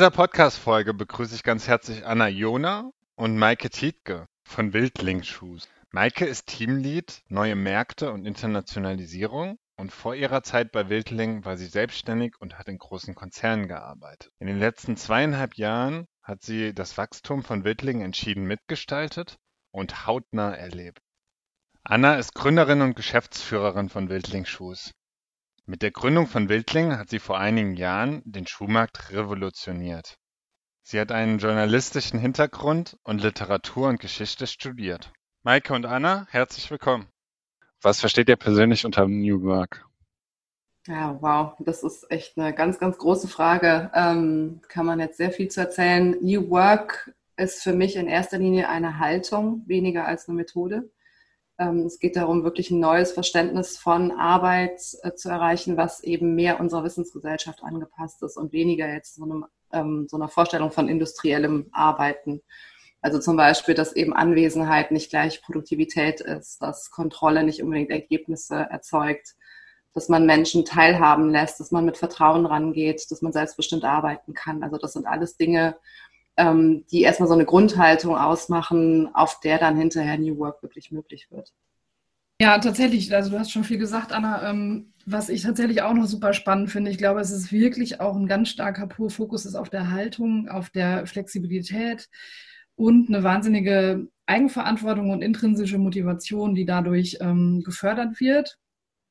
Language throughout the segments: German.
In dieser Podcast-Folge begrüße ich ganz herzlich Anna Jona und Maike Tietke von Wildling. Maike ist Teamlead Neue Märkte und Internationalisierung und vor ihrer Zeit bei Wildling war sie selbstständig und hat in großen Konzernen gearbeitet. In den letzten zweieinhalb Jahren hat sie das Wachstum von Wildling entschieden mitgestaltet und hautnah erlebt. Anna ist Gründerin und Geschäftsführerin von Wildling. Mit der Gründung von Wildling hat sie vor einigen Jahren den Schuhmarkt revolutioniert. Sie hat einen journalistischen Hintergrund und Literatur und Geschichte studiert. Maike und Anna, herzlich willkommen. Was versteht ihr persönlich unter New Work? Ja, wow, das ist echt eine ganz, ganz große Frage. Ähm, kann man jetzt sehr viel zu erzählen. New Work ist für mich in erster Linie eine Haltung, weniger als eine Methode. Ähm, es geht darum, wirklich ein neues Verständnis von Arbeit äh, zu erreichen, was eben mehr unserer Wissensgesellschaft angepasst ist und weniger jetzt so, einem, ähm, so einer Vorstellung von industriellem Arbeiten. Also zum Beispiel, dass eben Anwesenheit nicht gleich Produktivität ist, dass Kontrolle nicht unbedingt Ergebnisse erzeugt, dass man Menschen teilhaben lässt, dass man mit Vertrauen rangeht, dass man selbstbestimmt arbeiten kann. Also das sind alles Dinge, ähm, die erstmal so eine Grundhaltung ausmachen, auf der dann hinterher New Work wirklich möglich wird. Ja, tatsächlich. Also du hast schon viel gesagt, Anna. Ähm, was ich tatsächlich auch noch super spannend finde, ich glaube, es ist wirklich auch ein ganz starker pur Fokus ist auf der Haltung, auf der Flexibilität und eine wahnsinnige Eigenverantwortung und intrinsische Motivation, die dadurch ähm, gefördert wird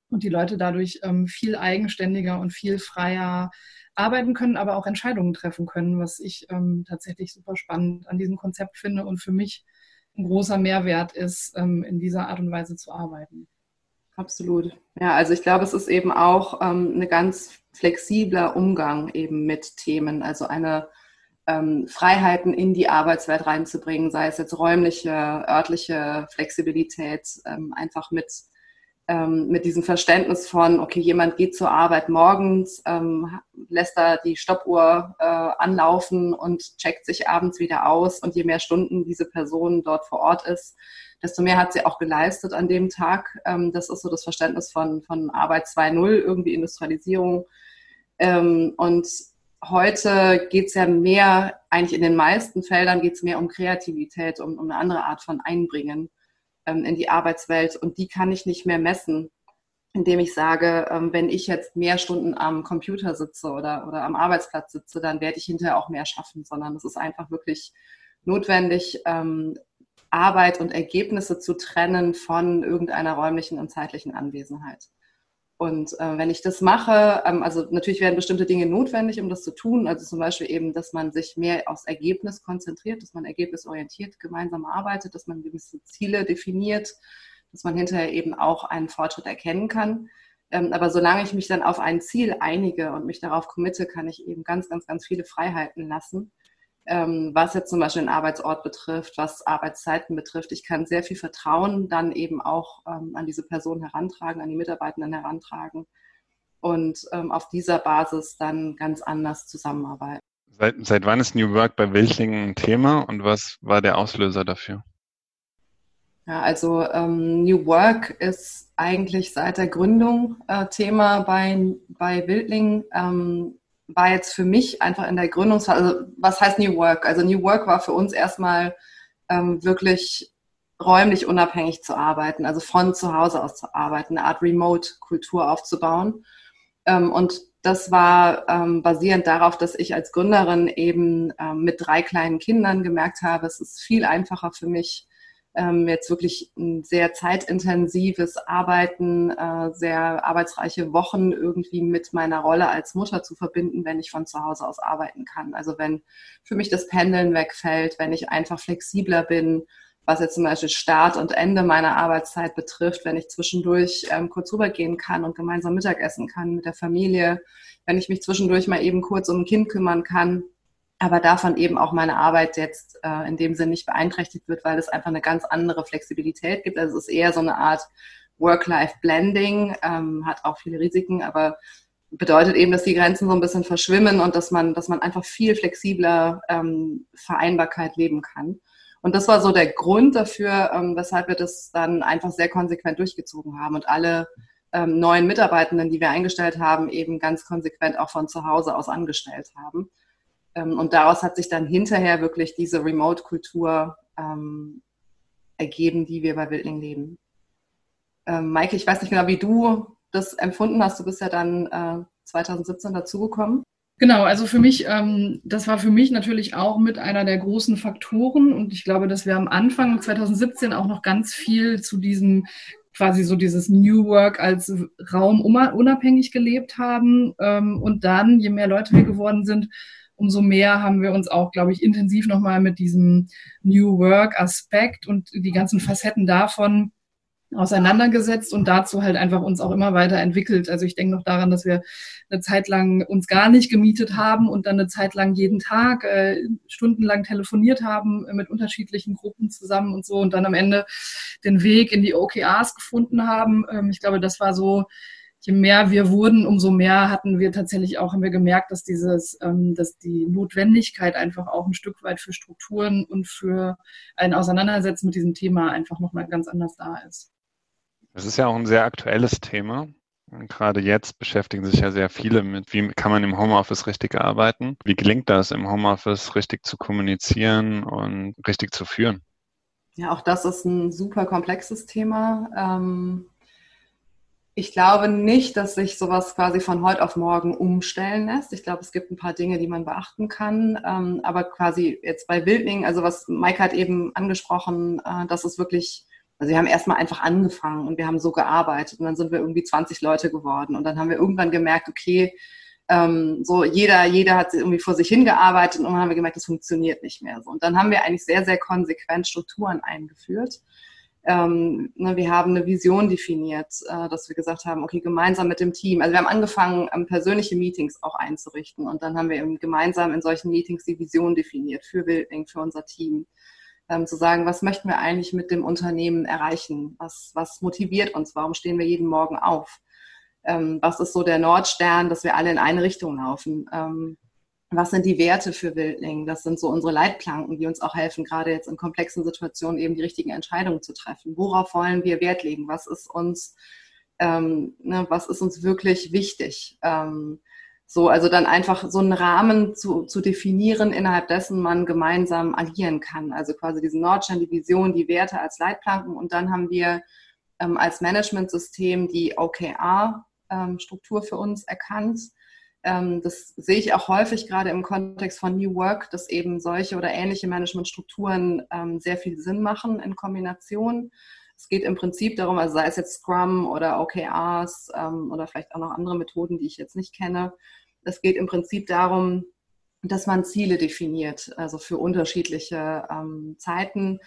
und die Leute dadurch ähm, viel eigenständiger und viel freier arbeiten können, aber auch Entscheidungen treffen können, was ich ähm, tatsächlich super spannend an diesem Konzept finde und für mich ein großer Mehrwert ist, ähm, in dieser Art und Weise zu arbeiten. Absolut. Ja, also ich glaube, es ist eben auch ähm, ein ganz flexibler Umgang eben mit Themen, also eine ähm, Freiheiten in die Arbeitswelt reinzubringen, sei es jetzt räumliche, örtliche Flexibilität, ähm, einfach mit ähm, mit diesem Verständnis von, okay, jemand geht zur Arbeit morgens, ähm, lässt da die Stoppuhr äh, anlaufen und checkt sich abends wieder aus. Und je mehr Stunden diese Person dort vor Ort ist, desto mehr hat sie auch geleistet an dem Tag. Ähm, das ist so das Verständnis von, von Arbeit 2.0, irgendwie Industrialisierung. Ähm, und heute geht es ja mehr, eigentlich in den meisten Feldern geht es mehr um Kreativität, um, um eine andere Art von Einbringen in die Arbeitswelt und die kann ich nicht mehr messen, indem ich sage, ähm, wenn ich jetzt mehr Stunden am Computer sitze oder, oder am Arbeitsplatz sitze, dann werde ich hinterher auch mehr schaffen, sondern es ist einfach wirklich notwendig, ähm, Arbeit und Ergebnisse zu trennen von irgendeiner räumlichen und zeitlichen Anwesenheit. Und äh, wenn ich das mache, ähm, also natürlich werden bestimmte Dinge notwendig, um das zu tun. Also zum Beispiel eben, dass man sich mehr aufs Ergebnis konzentriert, dass man ergebnisorientiert gemeinsam arbeitet, dass man gewisse Ziele definiert, dass man hinterher eben auch einen Fortschritt erkennen kann. Ähm, aber solange ich mich dann auf ein Ziel einige und mich darauf committe, kann ich eben ganz, ganz, ganz viele Freiheiten lassen ähm, was jetzt zum Beispiel den Arbeitsort betrifft, was Arbeitszeiten betrifft. Ich kann sehr viel Vertrauen dann eben auch ähm, an diese Person herantragen, an die Mitarbeitenden herantragen und ähm, auf dieser Basis dann ganz anders zusammenarbeiten. Seit, seit wann ist New Work bei Wildlingen ein Thema und was war der Auslöser dafür? Ja, also ähm, New Work ist eigentlich seit der Gründung äh, Thema bei, bei Wildlingen. Ähm, war jetzt für mich einfach in der Gründungsphase, also was heißt New Work? Also New Work war für uns erstmal ähm, wirklich räumlich unabhängig zu arbeiten, also von zu Hause aus zu arbeiten, eine Art Remote-Kultur aufzubauen. Ähm, und das war ähm, basierend darauf, dass ich als Gründerin eben ähm, mit drei kleinen Kindern gemerkt habe, es ist viel einfacher für mich, ähm, jetzt wirklich ein sehr zeitintensives Arbeiten, äh, sehr arbeitsreiche Wochen irgendwie mit meiner Rolle als Mutter zu verbinden, wenn ich von zu Hause aus arbeiten kann. Also wenn für mich das Pendeln wegfällt, wenn ich einfach flexibler bin, was jetzt zum Beispiel Start und Ende meiner Arbeitszeit betrifft, wenn ich zwischendurch ähm, kurz rübergehen kann und gemeinsam Mittagessen kann mit der Familie, wenn ich mich zwischendurch mal eben kurz um ein Kind kümmern kann aber davon eben auch meine Arbeit jetzt äh, in dem Sinn nicht beeinträchtigt wird, weil es einfach eine ganz andere Flexibilität gibt. Also es ist eher so eine Art Work-Life-Blending, ähm, hat auch viele Risiken, aber bedeutet eben, dass die Grenzen so ein bisschen verschwimmen und dass man, dass man einfach viel flexibler ähm, Vereinbarkeit leben kann. Und das war so der Grund dafür, ähm, weshalb wir das dann einfach sehr konsequent durchgezogen haben und alle ähm, neuen Mitarbeitenden, die wir eingestellt haben, eben ganz konsequent auch von zu Hause aus angestellt haben und daraus hat sich dann hinterher wirklich diese Remote-Kultur ähm, ergeben, die wir bei Wildling leben. Ähm, Maike, ich weiß nicht genau, wie du das empfunden hast. Du bist ja dann äh, 2017 dazugekommen. Genau, also für mich, ähm, das war für mich natürlich auch mit einer der großen Faktoren und ich glaube, dass wir am Anfang 2017 auch noch ganz viel zu diesem quasi so dieses New Work als Raum unabhängig gelebt haben ähm, und dann, je mehr Leute wir geworden sind, umso mehr haben wir uns auch, glaube ich, intensiv nochmal mit diesem New Work Aspekt und die ganzen Facetten davon auseinandergesetzt und dazu halt einfach uns auch immer weiter entwickelt. Also ich denke noch daran, dass wir eine Zeit lang uns gar nicht gemietet haben und dann eine Zeit lang jeden Tag äh, stundenlang telefoniert haben äh, mit unterschiedlichen Gruppen zusammen und so und dann am Ende den Weg in die OKRs gefunden haben. Ähm, ich glaube, das war so, je mehr wir wurden, umso mehr hatten wir tatsächlich auch, haben wir gemerkt, dass dieses, ähm, dass die Notwendigkeit einfach auch ein Stück weit für Strukturen und für ein Auseinandersetzen mit diesem Thema einfach nochmal ganz anders da ist. Das ist ja auch ein sehr aktuelles Thema. Gerade jetzt beschäftigen sich ja sehr viele mit, wie kann man im Homeoffice richtig arbeiten? Wie gelingt das, im Homeoffice richtig zu kommunizieren und richtig zu führen? Ja, auch das ist ein super komplexes Thema. Ähm, ich glaube nicht, dass sich sowas quasi von heute auf morgen umstellen lässt. Ich glaube, es gibt ein paar Dinge, die man beachten kann. Ähm, aber quasi jetzt bei Wildling, also was Mike hat eben angesprochen, äh, dass es wirklich also wir haben erstmal einfach angefangen und wir haben so gearbeitet und dann sind wir irgendwie 20 Leute geworden und dann haben wir irgendwann gemerkt, okay, ähm, so jeder, jeder hat irgendwie vor sich hingearbeitet und dann haben wir gemerkt, das funktioniert nicht mehr so. Und dann haben wir eigentlich sehr, sehr konsequent Strukturen eingeführt. Ähm, ne, wir haben eine Vision definiert, äh, dass wir gesagt haben, okay, gemeinsam mit dem Team. Also wir haben angefangen, ähm, persönliche Meetings auch einzurichten und dann haben wir eben gemeinsam in solchen Meetings die Vision definiert für Building, für unser Team ähm, zu sagen, was möchten wir eigentlich mit dem Unternehmen erreichen? Was, was motiviert uns? Warum stehen wir jeden Morgen auf? Ähm, was ist so der Nordstern, dass wir alle in eine Richtung laufen? Was sind die Werte für Wildling? Das sind so unsere Leitplanken, die uns auch helfen, gerade jetzt in komplexen Situationen eben die richtigen Entscheidungen zu treffen. Worauf wollen wir Wert legen? Was ist uns, ähm, ne, was ist uns wirklich wichtig? Ähm, so, also dann einfach so einen Rahmen zu, zu definieren, innerhalb dessen man gemeinsam agieren kann. Also quasi diesen Nordstern, die Vision, die Werte als Leitplanken. Und dann haben wir ähm, als Managementsystem die OKR-Struktur ähm, für uns erkannt. Ähm, das sehe ich auch häufig gerade im Kontext von New Work, dass eben solche oder ähnliche Managementstrukturen ähm, sehr viel Sinn machen in Kombination. Es geht im Prinzip darum, also sei es jetzt Scrum oder OKRs ähm, oder vielleicht auch noch andere Methoden, die ich jetzt nicht kenne, es geht im Prinzip darum, dass man Ziele definiert, also für unterschiedliche Zeiten.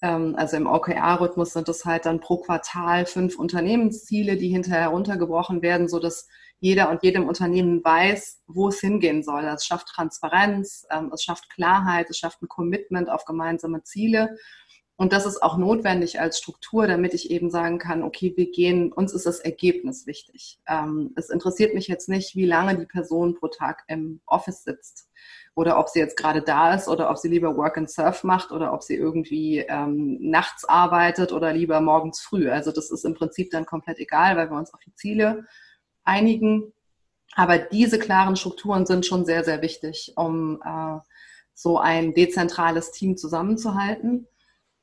Also im OKR-Rhythmus sind es halt dann pro Quartal fünf Unternehmensziele, die hinterher runtergebrochen werden, sodass jeder und jedem Unternehmen weiß, wo es hingehen soll. Es schafft Transparenz, ähm, es schafft Klarheit, es schafft ein Commitment auf gemeinsame Ziele. Und das ist auch notwendig als Struktur, damit ich eben sagen kann, okay, wir gehen, uns ist das Ergebnis wichtig. Ähm, es interessiert mich jetzt nicht, wie lange die Person pro Tag im Office sitzt oder ob sie jetzt gerade da ist oder ob sie lieber Work and Surf macht oder ob sie irgendwie ähm, nachts arbeitet oder lieber morgens früh. Also das ist im Prinzip dann komplett egal, weil wir uns auf die Ziele einigen. Aber diese klaren Strukturen sind schon sehr, sehr wichtig, um äh, so ein dezentrales Team zusammenzuhalten.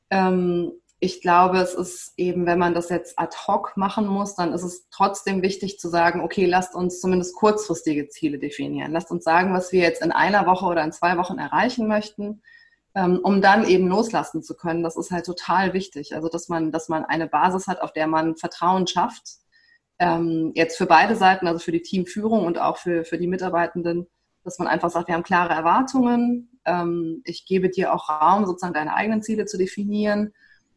Ähm, ich glaube, es ist eben, wenn man das jetzt ad hoc machen muss, dann ist es trotzdem wichtig zu sagen, okay, lasst uns zumindest kurzfristige Ziele definieren. Lasst uns sagen, was wir jetzt in einer Woche oder in zwei Wochen erreichen möchten, ähm, um dann eben loslassen zu können. Das ist halt total wichtig. Also, dass man, dass man eine Basis hat, auf der man Vertrauen schafft. Ähm, jetzt für beide Seiten, also für die Teamführung und auch für, für die Mitarbeitenden, dass man einfach sagt, wir haben klare Erwartungen, ähm, ich gebe dir auch Raum, sozusagen deine eigenen Ziele zu definieren.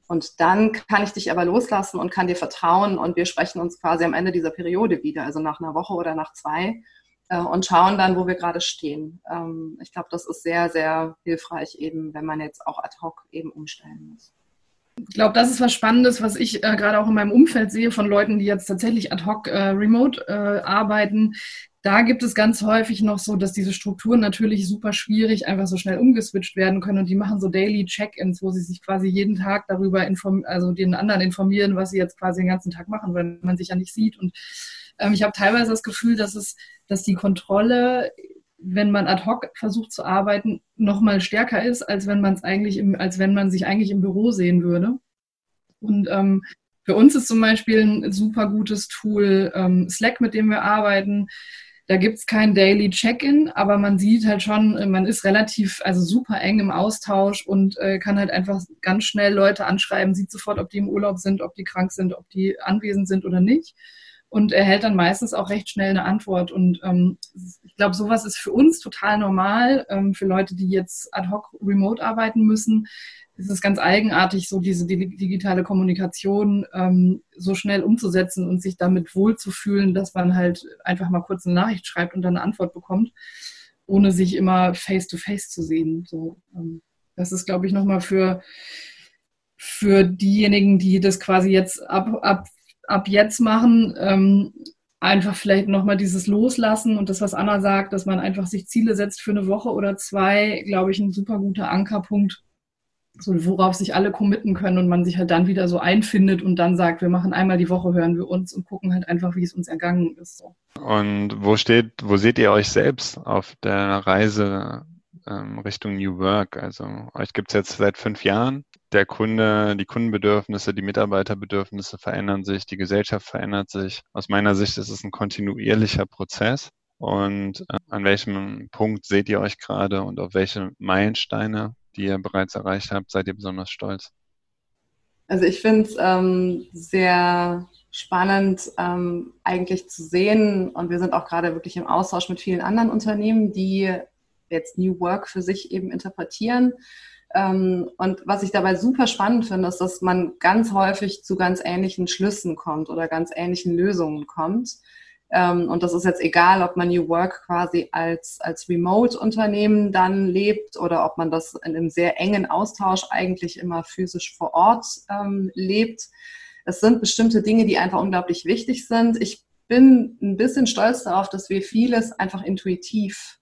Und dann kann ich dich aber loslassen und kann dir vertrauen und wir sprechen uns quasi am Ende dieser Periode wieder, also nach einer Woche oder nach zwei äh, und schauen dann, wo wir gerade stehen. Ähm, ich glaube, das ist sehr, sehr hilfreich eben, wenn man jetzt auch ad hoc eben umstellen muss. Ich glaube, das ist was Spannendes, was ich äh, gerade auch in meinem Umfeld sehe von Leuten, die jetzt tatsächlich ad hoc äh, remote äh, arbeiten, da gibt es ganz häufig noch so, dass diese Strukturen natürlich super schwierig einfach so schnell umgeswitcht werden können und die machen so Daily Check-ins, wo sie sich quasi jeden Tag darüber informieren, also den anderen informieren, was sie jetzt quasi den ganzen Tag machen, weil man sich ja nicht sieht. Und ähm, ich habe teilweise das Gefühl, dass es, dass die Kontrolle wenn man ad hoc versucht zu arbeiten, noch mal stärker ist, als wenn man es eigentlich im, als wenn man sich eigentlich im Büro sehen würde. Und ähm, für uns ist zum Beispiel ein super gutes Tool ähm, Slack, mit dem wir arbeiten. Da gibt es kein Daily Check-in, aber man sieht halt schon, äh, man ist relativ, also super eng im Austausch und äh, kann halt einfach ganz schnell Leute anschreiben, sieht sofort, ob die im Urlaub sind, ob die krank sind, ob die anwesend sind oder nicht. Und erhält dann meistens auch recht schnell eine Antwort. Und ähm, ich glaube, sowas ist für uns total normal, ähm, für Leute, die jetzt ad hoc remote arbeiten müssen es ist ganz eigenartig, so diese digitale Kommunikation ähm, so schnell umzusetzen und sich damit wohlzufühlen, dass man halt einfach mal kurz eine Nachricht schreibt und dann eine Antwort bekommt, ohne sich immer face-to-face -face zu sehen. So, ähm, das ist, glaube ich, nochmal für, für diejenigen, die das quasi jetzt ab, ab, ab jetzt machen, ähm, einfach vielleicht nochmal dieses Loslassen und das, was Anna sagt, dass man einfach sich Ziele setzt für eine Woche oder zwei, glaube ich, ein super guter Ankerpunkt, so worauf sich alle committen können und man sich halt dann wieder so einfindet und dann sagt, wir machen einmal die Woche, hören wir uns und gucken halt einfach, wie es uns ergangen ist. Und wo steht, wo seht ihr euch selbst auf der Reise ähm, Richtung New Work? Also euch gibt es jetzt seit fünf Jahren. Der Kunde, die Kundenbedürfnisse, die Mitarbeiterbedürfnisse verändern sich, die Gesellschaft verändert sich. Aus meiner Sicht ist es ein kontinuierlicher Prozess. Und äh, an welchem Punkt seht ihr euch gerade und auf welche Meilensteine die ihr bereits erreicht habt, seid ihr besonders stolz? Also ich finde es ähm, sehr spannend ähm, eigentlich zu sehen und wir sind auch gerade wirklich im Austausch mit vielen anderen Unternehmen, die jetzt New Work für sich eben interpretieren. Ähm, und was ich dabei super spannend finde, ist, dass man ganz häufig zu ganz ähnlichen Schlüssen kommt oder ganz ähnlichen Lösungen kommt. Ähm, und das ist jetzt egal, ob man New Work quasi als, als Remote-Unternehmen dann lebt oder ob man das in einem sehr engen Austausch eigentlich immer physisch vor Ort ähm, lebt. Es sind bestimmte Dinge, die einfach unglaublich wichtig sind. Ich bin ein bisschen stolz darauf, dass wir vieles einfach intuitiv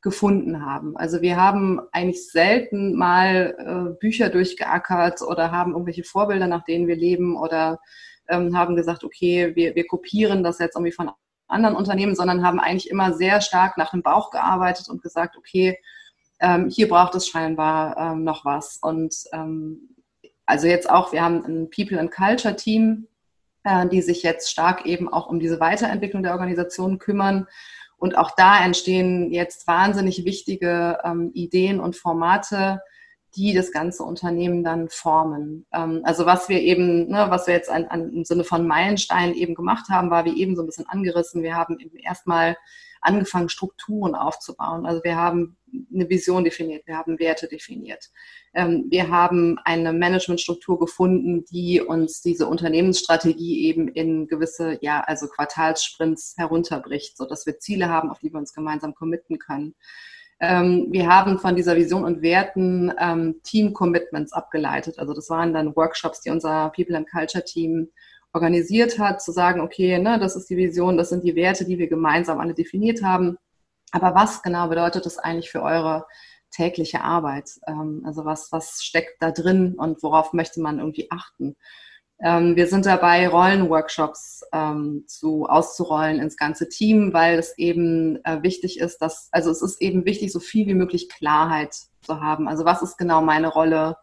gefunden haben. Also wir haben eigentlich selten mal äh, Bücher durchgeackert oder haben irgendwelche Vorbilder, nach denen wir leben oder ähm, haben gesagt, okay, wir, wir kopieren das jetzt irgendwie von anderen Unternehmen, sondern haben eigentlich immer sehr stark nach dem Bauch gearbeitet und gesagt, okay, ähm, hier braucht es scheinbar ähm, noch was. Und ähm, also jetzt auch, wir haben ein People and Culture Team, äh, die sich jetzt stark eben auch um diese Weiterentwicklung der Organisation kümmern. Und auch da entstehen jetzt wahnsinnig wichtige ähm, Ideen und Formate, die das ganze Unternehmen dann formen. Ähm, also was wir eben, ne, was wir jetzt an, an, im Sinne von Meilensteinen eben gemacht haben, war wie eben so ein bisschen angerissen. Wir haben eben erstmal angefangen, Strukturen aufzubauen. Also wir haben eine Vision definiert, wir haben Werte definiert. Ähm, wir haben eine Managementstruktur gefunden, die uns diese Unternehmensstrategie eben in gewisse, ja, also Quartalssprints herunterbricht, sodass wir Ziele haben, auf die wir uns gemeinsam committen können. Ähm, wir haben von dieser Vision und Werten ähm, Team-Commitments abgeleitet. Also das waren dann Workshops, die unser People and Culture Team organisiert hat, zu sagen, okay, ne, das ist die Vision, das sind die Werte, die wir gemeinsam alle definiert haben. Aber was genau bedeutet das eigentlich für eure tägliche Arbeit? Ähm, also was, was steckt da drin und worauf möchte man irgendwie achten? Ähm, wir sind dabei, Rollenworkshops ähm, zu, auszurollen ins ganze Team, weil es eben äh, wichtig ist, dass, also es ist eben wichtig, so viel wie möglich Klarheit zu haben. Also was ist genau meine Rolle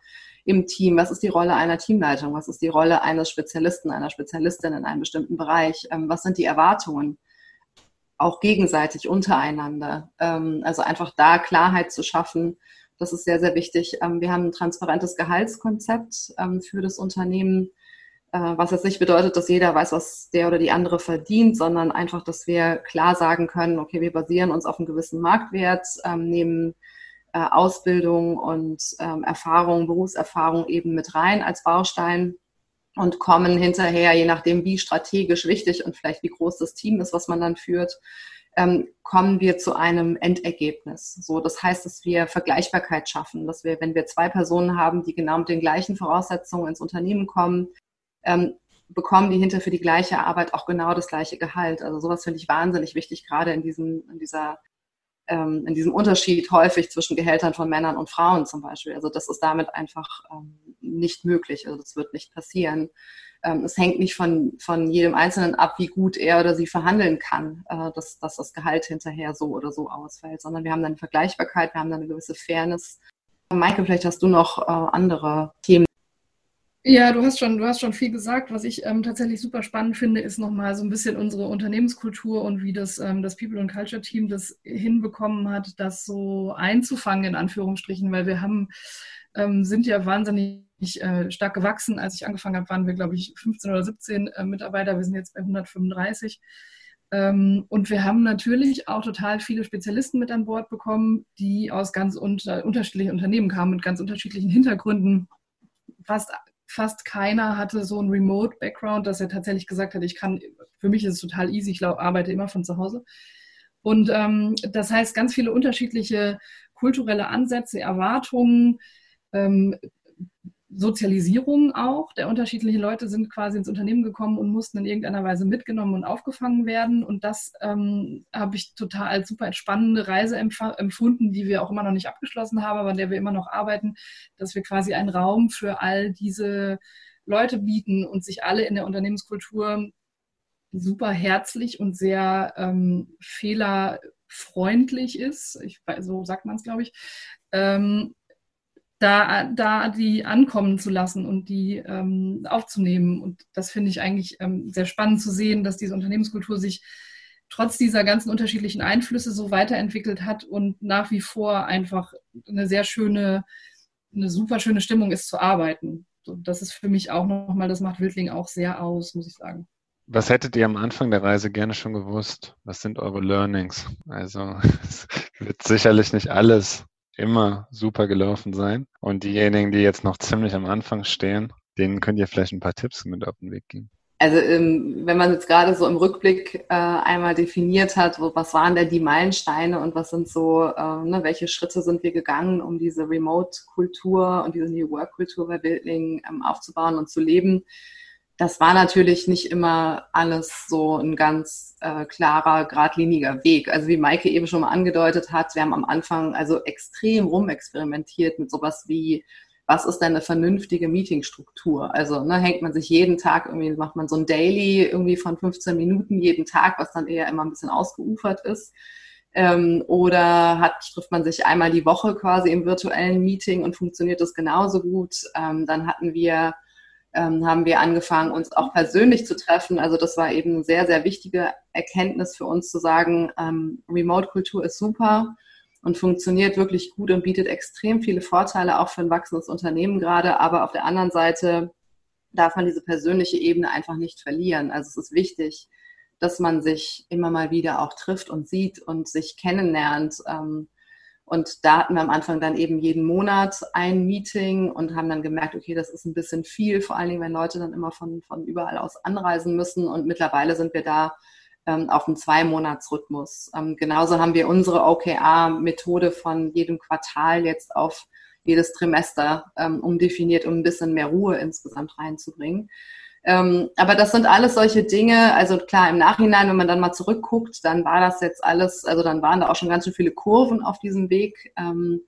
im Team? Was ist die Rolle einer Teamleitung? Was ist die Rolle eines Spezialisten, einer Spezialistin in einem bestimmten Bereich? Ähm, was sind die Erwartungen? Auch gegenseitig untereinander. Ähm, also einfach da Klarheit zu schaffen. Das ist sehr, sehr wichtig. Ähm, wir haben ein transparentes Gehaltskonzept ähm, für das Unternehmen was jetzt nicht bedeutet, dass jeder weiß, was der oder die andere verdient, sondern einfach, dass wir klar sagen können, okay, wir basieren uns auf einem gewissen Marktwert, ähm, nehmen äh, Ausbildung und ähm, Erfahrung, Berufserfahrung eben mit rein als Baustein und kommen hinterher, je nachdem, wie strategisch wichtig und vielleicht wie groß das Team ist, was man dann führt, ähm, kommen wir zu einem Endergebnis. So, das heißt, dass wir Vergleichbarkeit schaffen, dass wir, wenn wir zwei Personen haben, die genau mit den gleichen Voraussetzungen ins Unternehmen kommen, ähm, bekommen die hinter für die gleiche Arbeit auch genau das gleiche Gehalt. Also sowas finde ich wahnsinnig wichtig, gerade in diesem, in dieser, ähm, in diesem Unterschied häufig zwischen Gehältern von Männern und Frauen zum Beispiel. Also das ist damit einfach ähm, nicht möglich. Also das wird nicht passieren. ähm, es hängt nicht von, von jedem Einzelnen ab, wie gut er oder sie verhandeln kann, äh, dass, dass das Gehalt hinterher so oder so ausfällt, sondern wir haben dann Vergleichbarkeit, wir haben dann eine gewisse Fairness. Maike, vielleicht hast du noch äh, andere Themen. Ja, du hast schon, du hast schon viel gesagt. Was ich ähm, tatsächlich super spannend finde, ist nochmal so ein bisschen unsere Unternehmenskultur und wie das, ähm, das People and Culture Team das hinbekommen hat, das so einzufangen, in Anführungsstrichen, weil wir haben, ähm, sind ja wahnsinnig äh, stark gewachsen. Als ich angefangen habe, waren wir, glaube ich, 15 oder 17 äh, Mitarbeiter. Wir sind jetzt bei 135. Ähm, und wir haben natürlich auch total viele Spezialisten mit an Bord bekommen, die aus ganz unter, unterschiedlichen Unternehmen kamen, mit ganz unterschiedlichen Hintergründen. Fast fast keiner hatte so einen Remote-Background, dass er tatsächlich gesagt hat, ich kann, für mich ist es total easy, ich arbeite immer von zu Hause. Und ähm, das heißt, ganz viele unterschiedliche kulturelle Ansätze, Erwartungen, ähm, Sozialisierung auch der unterschiedlichen Leute sind quasi ins Unternehmen gekommen und mussten in irgendeiner Weise mitgenommen und aufgefangen werden. Und das ähm, habe ich total als super spannende Reise empfunden, die wir auch immer noch nicht abgeschlossen haben, aber an der wir immer noch arbeiten, dass wir quasi einen Raum für all diese Leute bieten und sich alle in der Unternehmenskultur super herzlich und sehr ähm, fehlerfreundlich ist. Ich, so sagt man es, glaube ich. Ähm, da, da die ankommen zu lassen und die ähm, aufzunehmen. Und das finde ich eigentlich ähm, sehr spannend zu sehen, dass diese Unternehmenskultur sich trotz dieser ganzen unterschiedlichen Einflüsse so weiterentwickelt hat und nach wie vor einfach eine sehr schöne, eine super schöne Stimmung ist zu arbeiten. So, das ist für mich auch nochmal, das macht Wildling auch sehr aus, muss ich sagen. Was hättet ihr am Anfang der Reise gerne schon gewusst? Was sind eure Learnings? Also es wird sicherlich nicht alles immer super gelaufen sein. Und diejenigen, die jetzt noch ziemlich am Anfang stehen, denen könnt ihr vielleicht ein paar Tipps mit auf den Weg geben. Also ähm, wenn man jetzt gerade so im Rückblick äh, einmal definiert hat, was waren denn die Meilensteine und was sind so, äh, ne, welche Schritte sind wir gegangen, um diese Remote-Kultur und diese New Work-Kultur bei Bildling ähm, aufzubauen und zu leben, das war natürlich nicht immer alles so ein ganz äh, klarer, geradliniger Weg. Also wie Maike eben schon mal angedeutet hat, wir haben am Anfang also extrem rumexperimentiert mit sowas wie, was ist denn eine vernünftige Meetingstruktur? Also ne, hängt man sich jeden Tag irgendwie, macht man so ein Daily irgendwie von 15 Minuten jeden Tag, was dann eher immer ein bisschen ausgeufert ist. Ähm, oder hat, trifft man sich einmal die Woche quasi im virtuellen Meeting und funktioniert das genauso gut? Ähm, dann hatten wir ähm, haben wir angefangen, uns auch persönlich zu treffen. Also das war eben eine sehr, sehr wichtige Erkenntnis für uns zu sagen, ähm, Remote-Kultur ist super und funktioniert wirklich gut und bietet extrem viele Vorteile auch für ein wachsendes Unternehmen gerade. Aber auf der anderen Seite darf man diese persönliche Ebene einfach nicht verlieren. Also es ist wichtig, dass man sich immer mal wieder auch trifft und sieht und sich kennenlernt. Ähm, und da hatten wir am Anfang dann eben jeden Monat ein Meeting und haben dann gemerkt, okay, das ist ein bisschen viel, vor allen Dingen, wenn Leute dann immer von, von überall aus anreisen müssen. Und mittlerweile sind wir da ähm, auf einem Zwei-Monats-Rhythmus. Ähm, genauso haben wir unsere OKR-Methode von jedem Quartal jetzt auf jedes Trimester ähm, umdefiniert, um ein bisschen mehr Ruhe insgesamt reinzubringen. Ähm, aber das sind alles solche Dinge, also klar, im Nachhinein, wenn man dann mal zurückguckt, dann war das jetzt alles, also dann waren da auch schon ganz schön viele Kurven auf diesem Weg. Ähm,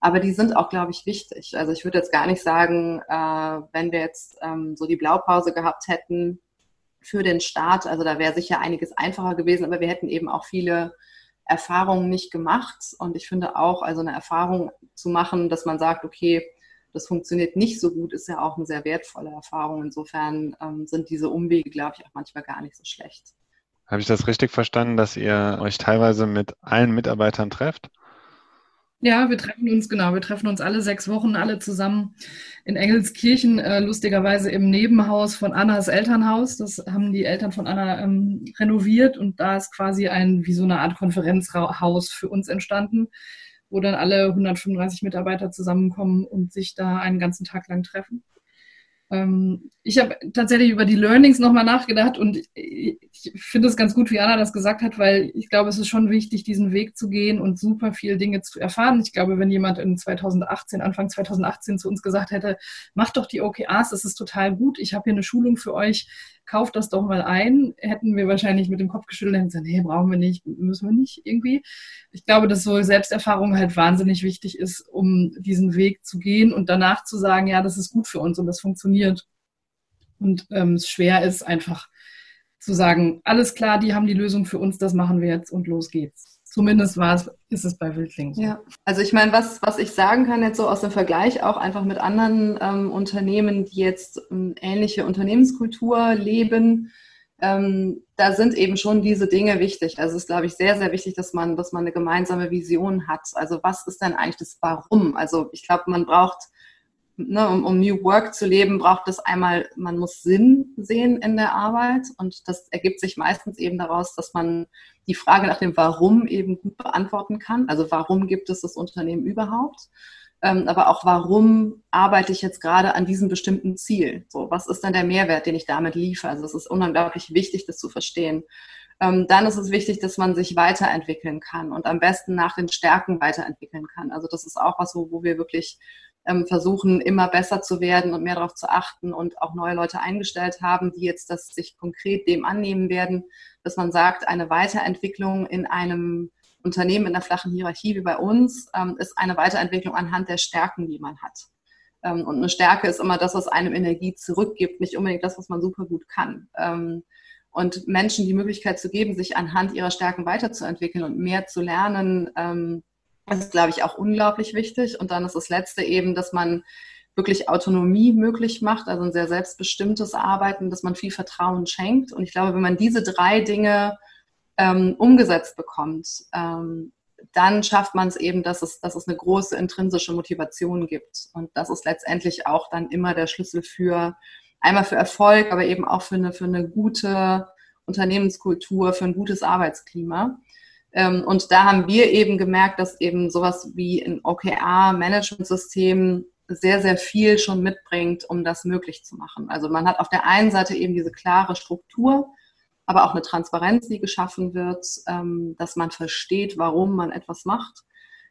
aber die sind auch, glaube ich, wichtig. Also ich würde jetzt gar nicht sagen, äh, wenn wir jetzt ähm, so die Blaupause gehabt hätten für den Start, also da wäre sicher einiges einfacher gewesen, aber wir hätten eben auch viele Erfahrungen nicht gemacht. Und ich finde auch, also eine Erfahrung zu machen, dass man sagt, okay, das funktioniert nicht so gut, ist ja auch eine sehr wertvolle Erfahrung. Insofern ähm, sind diese Umwege, glaube ich, auch manchmal gar nicht so schlecht. Habe ich das richtig verstanden, dass ihr euch teilweise mit allen Mitarbeitern trefft? Ja, wir treffen uns, genau, wir treffen uns alle sechs Wochen, alle zusammen in Engelskirchen, äh, lustigerweise im Nebenhaus von Annas Elternhaus. Das haben die Eltern von Anna ähm, renoviert und da ist quasi ein, wie so eine Art Konferenzhaus für uns entstanden wo dann alle 135 Mitarbeiter zusammenkommen und sich da einen ganzen Tag lang treffen. Ähm, ich habe tatsächlich über die Learnings nochmal nachgedacht und ich finde es ganz gut, wie Anna das gesagt hat, weil ich glaube, es ist schon wichtig, diesen Weg zu gehen und super viele Dinge zu erfahren. Ich glaube, wenn jemand in 2018, Anfang 2018 zu uns gesagt hätte, macht doch die OKRs, das ist total gut, ich habe hier eine Schulung für euch, kauft das doch mal ein, hätten wir wahrscheinlich mit dem Kopf geschüttelt und gesagt, nee, brauchen wir nicht, müssen wir nicht irgendwie. Ich glaube, dass so Selbsterfahrung halt wahnsinnig wichtig ist, um diesen Weg zu gehen und danach zu sagen, ja, das ist gut für uns und das funktioniert. Und ähm, es schwer ist einfach zu sagen, alles klar, die haben die Lösung für uns, das machen wir jetzt und los geht's. Zumindest war es, ist es bei Wildling so. Ja, also ich meine, was, was ich sagen kann jetzt so aus dem Vergleich auch einfach mit anderen ähm, Unternehmen, die jetzt ähm, ähnliche Unternehmenskultur leben, ähm, da sind eben schon diese Dinge wichtig. Also es ist, glaube ich, sehr, sehr wichtig, dass man, dass man eine gemeinsame Vision hat. Also was ist denn eigentlich das Warum? Also ich glaube, man braucht ne, um, um New Work zu leben, braucht es einmal, man muss Sinn sehen in der Arbeit und das ergibt sich meistens eben daraus, dass man die Frage nach dem Warum eben gut beantworten kann. Also warum gibt es das Unternehmen überhaupt? Ähm, aber auch warum arbeite ich jetzt gerade an diesem bestimmten Ziel? So, was ist dann der Mehrwert, den ich damit liefere? Also es ist unglaublich wichtig, das zu verstehen. Ähm, dann ist es wichtig, dass man sich weiterentwickeln kann und am besten nach den Stärken weiterentwickeln kann. Also das ist auch was, wo, wo wir wirklich ähm, versuchen, immer besser zu werden und mehr darauf zu achten und auch neue Leute eingestellt haben, die jetzt das sich konkret dem annehmen werden, dass man sagt, eine Weiterentwicklung in einem Unternehmen in der flachen Hierarchie wie bei uns ähm, ist eine Weiterentwicklung anhand der Stärken, die man hat. Ähm, und eine Stärke ist immer das, was einem Energie zurückgibt, nicht unbedingt das, was man super gut kann. Ähm, und Menschen die Möglichkeit zu geben, sich anhand ihrer Stärken weiterzuentwickeln und mehr zu lernen, ähm, das ist, glaube ich, auch unglaublich wichtig. Und dann ist das Letzte eben, dass man wirklich Autonomie möglich macht, also ein sehr selbstbestimmtes Arbeiten, dass man viel Vertrauen schenkt. Und ich glaube, wenn man diese drei Dinge ähm, umgesetzt bekommt, ähm, dann schafft man es eben, dass es, dass es eine große intrinsische Motivation gibt. Und das ist letztendlich auch dann immer der Schlüssel für einmal für Erfolg, aber eben auch für eine, für eine gute Unternehmenskultur, für ein gutes Arbeitsklima. Ähm, und da haben wir eben gemerkt, dass eben sowas wie ein OKR-Management-System sehr, sehr viel schon mitbringt, um das möglich zu machen. Also man hat auf der einen Seite eben diese klare Struktur, aber auch eine Transparenz, die geschaffen wird, ähm, dass man versteht, warum man etwas macht,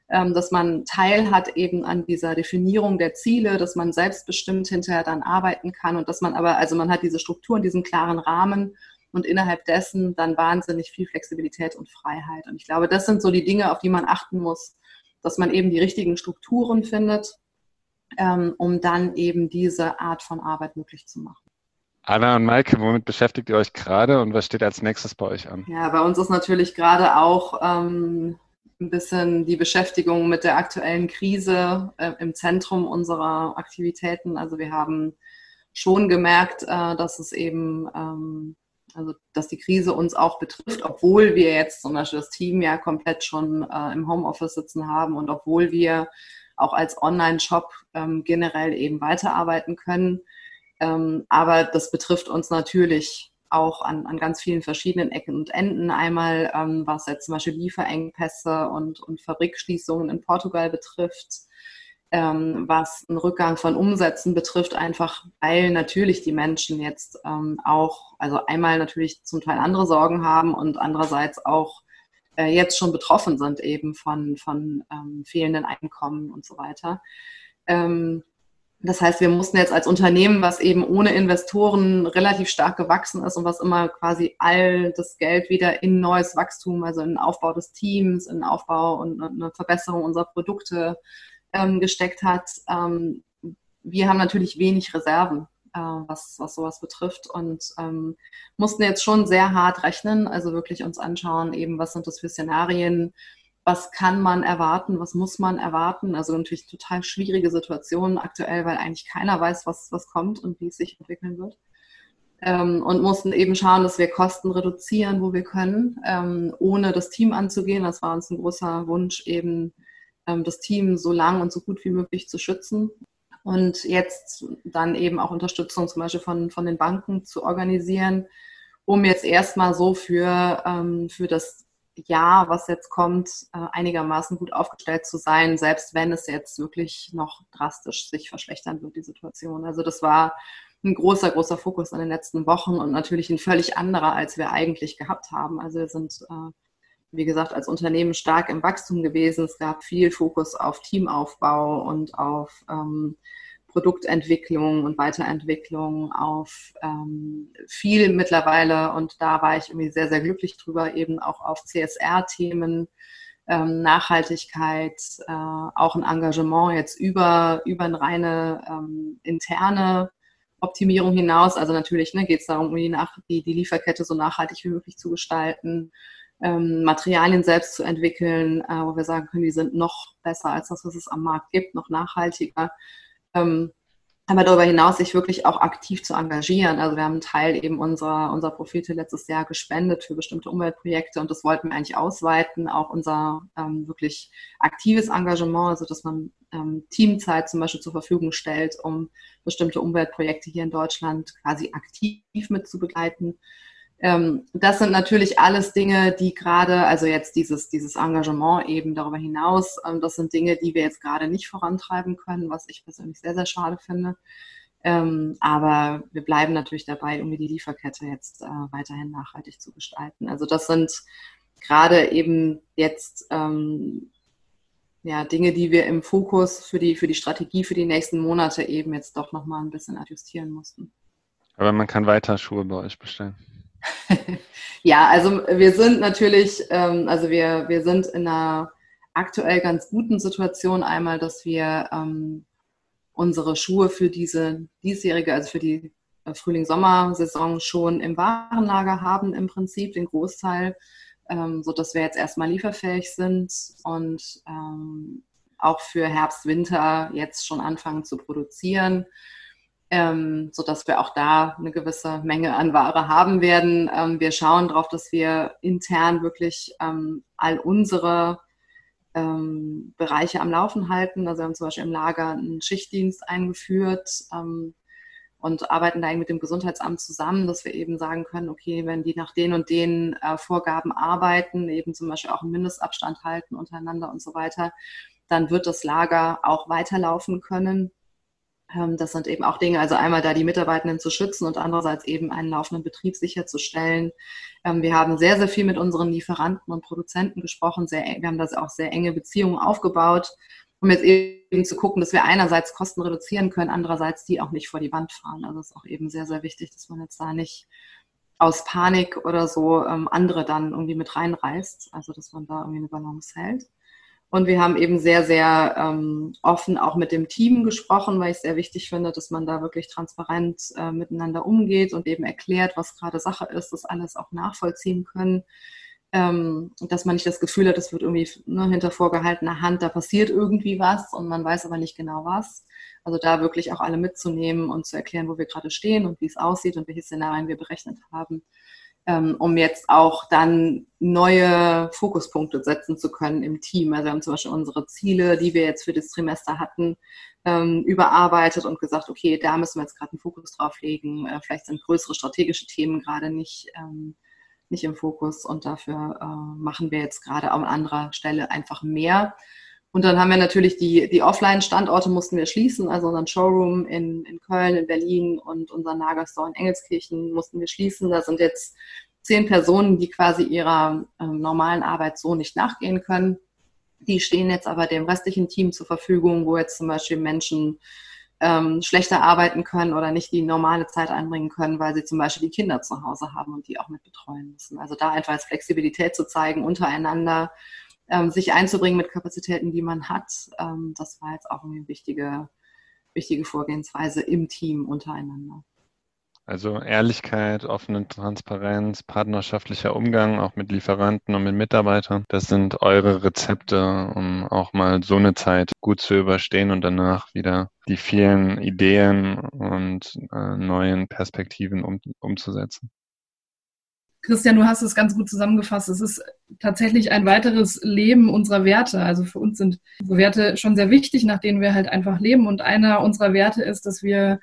ähm, dass man Teil hat eben an dieser Definierung der Ziele, dass man selbstbestimmt hinterher dann arbeiten kann und dass man aber, also man hat diese Struktur und diesen klaren Rahmen und innerhalb dessen dann wahnsinnig viel Flexibilität und Freiheit. Und ich glaube, das sind so die Dinge, auf die man achten muss, dass man eben die richtigen Strukturen findet, ähm, um dann eben diese Art von Arbeit möglich zu machen. Anna und Maike, womit beschäftigt ihr euch gerade und was steht als nächstes bei euch an? Ja, bei uns ist natürlich gerade auch ähm, ein bisschen die Beschäftigung mit der aktuellen Krise äh, im Zentrum unserer Aktivitäten. Also wir haben schon gemerkt, äh, dass es eben ähm, also, dass die Krise uns auch betrifft, obwohl wir jetzt zum Beispiel das Team ja komplett schon äh, im Homeoffice sitzen haben und obwohl wir auch als Online-Shop ähm, generell eben weiterarbeiten können. Ähm, aber das betrifft uns natürlich auch an, an ganz vielen verschiedenen Ecken und Enden. Einmal, ähm, was jetzt zum Beispiel Lieferengpässe und, und Fabrikschließungen in Portugal betrifft ähm, was einen Rückgang von Umsätzen betrifft, einfach weil natürlich die Menschen jetzt ähm, auch, also einmal natürlich zum Teil andere Sorgen haben und andererseits auch äh, jetzt schon betroffen sind eben von, von ähm, fehlenden Einkommen und so weiter. Ähm, das heißt, wir mussten jetzt als Unternehmen, was eben ohne Investoren relativ stark gewachsen ist und was immer quasi all das Geld wieder in neues Wachstum, also in den Aufbau des Teams, in den Aufbau und eine Verbesserung unserer Produkte ähm, gesteckt hat. Ähm, wir haben natürlich wenig Reserven, äh, was, was sowas betrifft und ähm, mussten jetzt schon sehr hart rechnen, also wirklich uns anschauen, eben was sind das für Szenarien, was kann man erwarten, was muss man erwarten. Also natürlich total schwierige Situation aktuell, weil eigentlich keiner weiß, was, was kommt und wie es sich entwickeln wird. Ähm, und mussten eben schauen, dass wir Kosten reduzieren, wo wir können, ähm, ohne das Team anzugehen. Das war uns ein großer Wunsch, eben das Team so lang und so gut wie möglich zu schützen. Und jetzt dann eben auch Unterstützung zum Beispiel von, von den Banken zu organisieren, um jetzt erstmal so für, ähm, für das Jahr, was jetzt kommt, äh, einigermaßen gut aufgestellt zu sein, selbst wenn es jetzt wirklich noch drastisch sich verschlechtern wird, die Situation. Also das war ein großer, großer Fokus in den letzten Wochen und natürlich ein völlig anderer, als wir eigentlich gehabt haben. Also wir sind äh, wie gesagt, als Unternehmen stark im Wachstum gewesen. Es gab viel Fokus auf Teamaufbau und auf ähm, Produktentwicklung und Weiterentwicklung, auf ähm, viel mittlerweile, und da war ich irgendwie sehr, sehr glücklich drüber, eben auch auf CSR-Themen, ähm, Nachhaltigkeit, äh, auch ein Engagement jetzt über, über eine reine ähm, interne Optimierung hinaus. Also natürlich ne, geht es darum, die, die Lieferkette so nachhaltig wie möglich zu gestalten, ähm, Materialien selbst zu entwickeln, äh, wo wir sagen können, die sind noch besser als das, was es am Markt gibt, noch nachhaltiger. Ähm, aber darüber hinaus sich wirklich auch aktiv zu engagieren. Also wir haben einen Teil eben unserer, unserer Profite letztes Jahr gespendet für bestimmte Umweltprojekte und das wollten wir eigentlich ausweiten, auch unser ähm, wirklich aktives Engagement, also dass man ähm, Teamzeit zum Beispiel zur Verfügung stellt, um bestimmte Umweltprojekte hier in Deutschland quasi aktiv mit zu begleiten. Ähm, das sind natürlich alles Dinge, die gerade, also jetzt dieses, dieses Engagement eben darüber hinaus, ähm, das sind Dinge, die wir jetzt gerade nicht vorantreiben können, was ich persönlich sehr, sehr schade finde. Ähm, aber wir bleiben natürlich dabei, irgendwie die Lieferkette jetzt äh, weiterhin nachhaltig zu gestalten. Also das sind gerade eben jetzt ja, Dinge, die wir im Fokus für die, für die Strategie für die nächsten Monate eben jetzt doch nochmal ein bisschen adjustieren mussten. Aber man kann weiter Schuhe bei euch bestellen. Ja, also wir sind natürlich, ähm, also wir, wir sind in einer aktuell ganz guten Situation. Einmal, dass wir ähm, unsere Schuhe für diese diesjährige, also für die äh, Frühling-Sommer-Saison schon im Warenlager haben im Prinzip, den Großteil, ähm, sodass wir jetzt erstmal lieferfähig sind und ähm, auch für Herbst, Winter jetzt schon anfangen zu produzieren ähm, sodass wir auch da eine gewisse Menge an Ware haben werden. Ähm, wir schauen darauf, dass wir intern wirklich ähm, all unsere ähm, Bereiche am Laufen halten. Also wir haben zum Beispiel im Lager einen Schichtdienst eingeführt ähm, und arbeiten da mit dem Gesundheitsamt zusammen, dass wir eben sagen können, okay, wenn die nach den und den äh, Vorgaben arbeiten, eben zum Beispiel auch einen Mindestabstand halten untereinander und so weiter, dann wird das Lager auch weiterlaufen können das sind eben auch Dinge, also einmal da die Mitarbeitenden zu schützen und andererseits eben einen laufenden Betrieb sicherzustellen. Ähm, wir haben sehr, sehr viel mit unseren Lieferanten und Produzenten gesprochen. Sehr, wir haben da auch sehr enge Beziehungen aufgebaut, um jetzt eben zu gucken, dass wir einerseits Kosten reduzieren können, andererseits die auch nicht vor die Wand fahren. Also das ist auch eben sehr, sehr wichtig, dass man jetzt da nicht aus Panik oder so ähm, andere dann irgendwie mit reinreißt. Also dass man da irgendwie eine Balance hält. Und wir haben eben sehr, sehr ähm, offen auch mit dem Team gesprochen, weil ich es sehr wichtig finde, dass man da wirklich transparent äh, miteinander umgeht und eben erklärt, was gerade Sache ist, das alles auch nachvollziehen können. Ähm, dass man nicht das Gefühl hat, es wird irgendwie ne, hinter vorgehaltener Hand, da passiert irgendwie was und man weiß aber nicht genau was. Also da wirklich auch alle mitzunehmen und zu erklären, wo wir gerade stehen und wie es aussieht und welche Szenarien wir berechnet haben um jetzt auch dann neue Fokuspunkte setzen zu können im Team. Also wir haben zum Beispiel unsere Ziele, die wir jetzt für das Trimester hatten, ähm, überarbeitet und gesagt, okay, da müssen wir jetzt gerade einen Fokus drauf legen. Äh, vielleicht sind größere strategische Themen gerade nicht, ähm, nicht im Fokus und dafür äh, machen wir jetzt gerade an anderer Stelle einfach mehr. Und dann haben wir natürlich die, die Offline-Standorte mussten wir schließen, also unseren Showroom in, in Köln, in Berlin und unseren Lagerstore in Engelskirchen mussten wir schließen. Da sind jetzt zehn Personen, die quasi ihrer äh, normalen Arbeit so nicht nachgehen können. Die stehen jetzt aber dem restlichen Team zur Verfügung, wo jetzt zum Beispiel Menschen ähm, schlechter arbeiten können oder nicht die normale Zeit einbringen können, weil sie zum Beispiel die Kinder zu Hause haben und die auch mit betreuen müssen. Also da einfach als Flexibilität zu zeigen untereinander ähm, sich einzubringen mit Kapazitäten, die man hat. Ähm, das war jetzt auch eine wichtige, wichtige Vorgehensweise im Team untereinander. Also Ehrlichkeit, offene Transparenz, partnerschaftlicher Umgang auch mit Lieferanten und mit Mitarbeitern. Das sind eure Rezepte, um auch mal so eine Zeit gut zu überstehen und danach wieder die vielen Ideen und äh, neuen Perspektiven um, umzusetzen. Christian, du hast es ganz gut zusammengefasst. Es ist tatsächlich ein weiteres Leben unserer Werte. Also für uns sind Werte schon sehr wichtig, nach denen wir halt einfach leben. Und einer unserer Werte ist, dass wir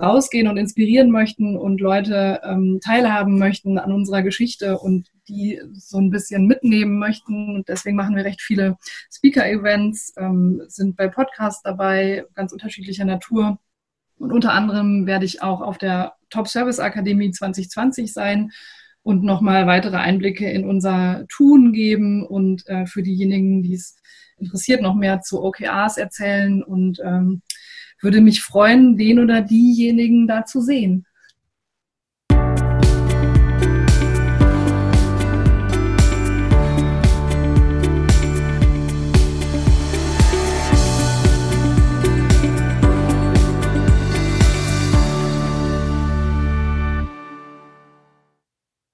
rausgehen und inspirieren möchten und Leute ähm, teilhaben möchten an unserer Geschichte und die so ein bisschen mitnehmen möchten. Und deswegen machen wir recht viele Speaker-Events, ähm, sind bei Podcasts dabei, ganz unterschiedlicher Natur. Und unter anderem werde ich auch auf der Top Service Akademie 2020 sein und nochmal weitere Einblicke in unser Tun geben und äh, für diejenigen, die es interessiert, noch mehr zu OKRs erzählen und ähm, würde mich freuen, den oder diejenigen da zu sehen.